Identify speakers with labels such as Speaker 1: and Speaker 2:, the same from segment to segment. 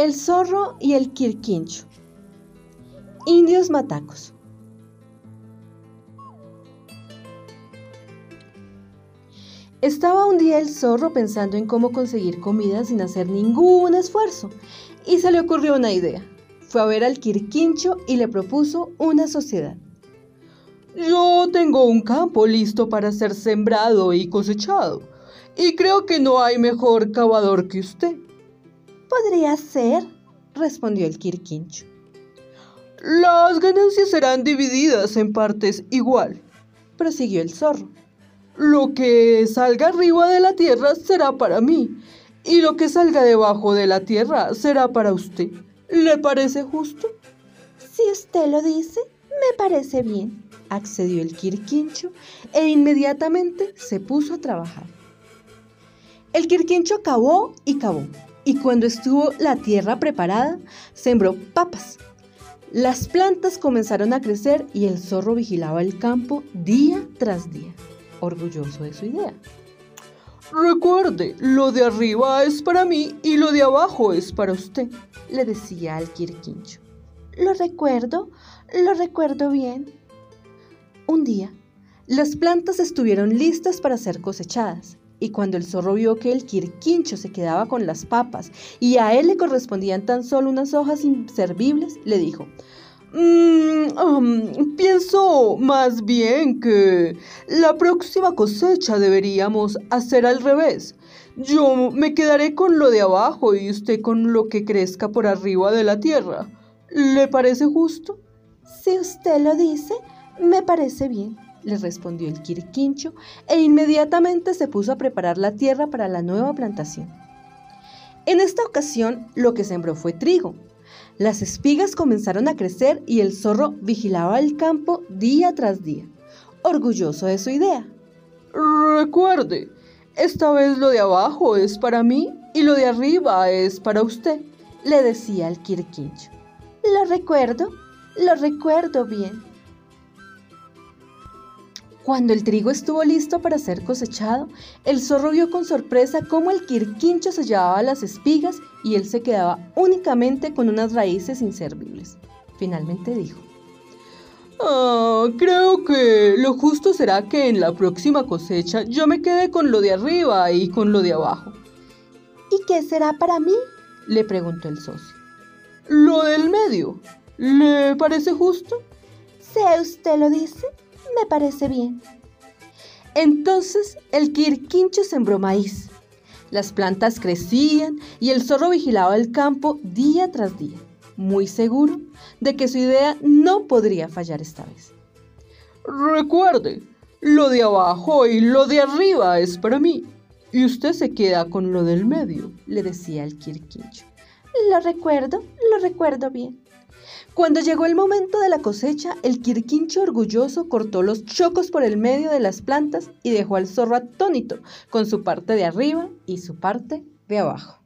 Speaker 1: El zorro y el quirquincho. Indios matacos. Estaba un día el zorro pensando en cómo conseguir comida sin hacer ningún esfuerzo y se le ocurrió una idea. Fue a ver al quirquincho y le propuso una sociedad.
Speaker 2: Yo tengo un campo listo para ser sembrado y cosechado y creo que no hay mejor cavador que usted.
Speaker 1: Podría ser, respondió el Quirquincho.
Speaker 2: Las ganancias serán divididas en partes igual, prosiguió el zorro. Lo que salga arriba de la tierra será para mí, y lo que salga debajo de la tierra será para usted. ¿Le parece justo?
Speaker 1: Si usted lo dice, me parece bien, accedió el Quirquincho e inmediatamente se puso a trabajar. El Quirquincho cavó y cavó y cuando estuvo la tierra preparada, sembró papas. Las plantas comenzaron a crecer y el zorro vigilaba el campo día tras día, orgulloso de su idea.
Speaker 2: Recuerde, lo de arriba es para mí y lo de abajo es para usted, le decía al Quirquincho.
Speaker 1: Lo recuerdo, lo recuerdo bien. Un día, las plantas estuvieron listas para ser cosechadas y cuando el zorro vio que el quirquincho se quedaba con las papas y a él le correspondían tan solo unas hojas inservibles, le dijo,
Speaker 2: mm, pienso más bien que la próxima cosecha deberíamos hacer al revés. Yo me quedaré con lo de abajo y usted con lo que crezca por arriba de la tierra. ¿Le parece justo?
Speaker 1: Si usted lo dice, me parece bien le respondió el quirquincho e inmediatamente se puso a preparar la tierra para la nueva plantación. En esta ocasión lo que sembró fue trigo. Las espigas comenzaron a crecer y el zorro vigilaba el campo día tras día, orgulloso de su idea.
Speaker 2: Recuerde, esta vez lo de abajo es para mí y lo de arriba es para usted, le decía el quirquincho.
Speaker 1: Lo recuerdo, lo recuerdo bien, cuando el trigo estuvo listo para ser cosechado, el zorro vio con sorpresa cómo el quirquincho se llevaba las espigas y él se quedaba únicamente con unas raíces inservibles. Finalmente dijo,
Speaker 2: ah, creo que lo justo será que en la próxima cosecha yo me quede con lo de arriba y con lo de abajo.
Speaker 1: ¿Y qué será para mí? le preguntó el socio.
Speaker 2: Lo del medio. ¿Le parece justo?
Speaker 1: Si usted lo dice, me parece bien. Entonces el quirquincho sembró maíz. Las plantas crecían y el zorro vigilaba el campo día tras día, muy seguro de que su idea no podría fallar esta vez.
Speaker 2: Recuerde, lo de abajo y lo de arriba es para mí, y usted se queda con lo del medio, le decía el quirquincho.
Speaker 1: Lo recuerdo, lo recuerdo bien. Cuando llegó el momento de la cosecha, el quirquincho orgulloso cortó los chocos por el medio de las plantas y dejó al zorro atónito con su parte de arriba y su parte de abajo.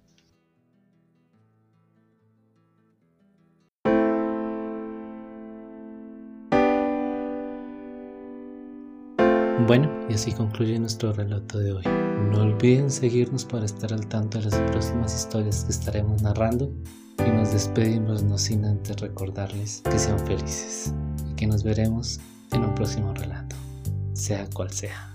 Speaker 3: Bueno, y así concluye nuestro relato de hoy. No olviden seguirnos para estar al tanto de las próximas historias que estaremos narrando y nos despedimos no sin antes recordarles que sean felices y que nos veremos en un próximo relato, sea cual sea.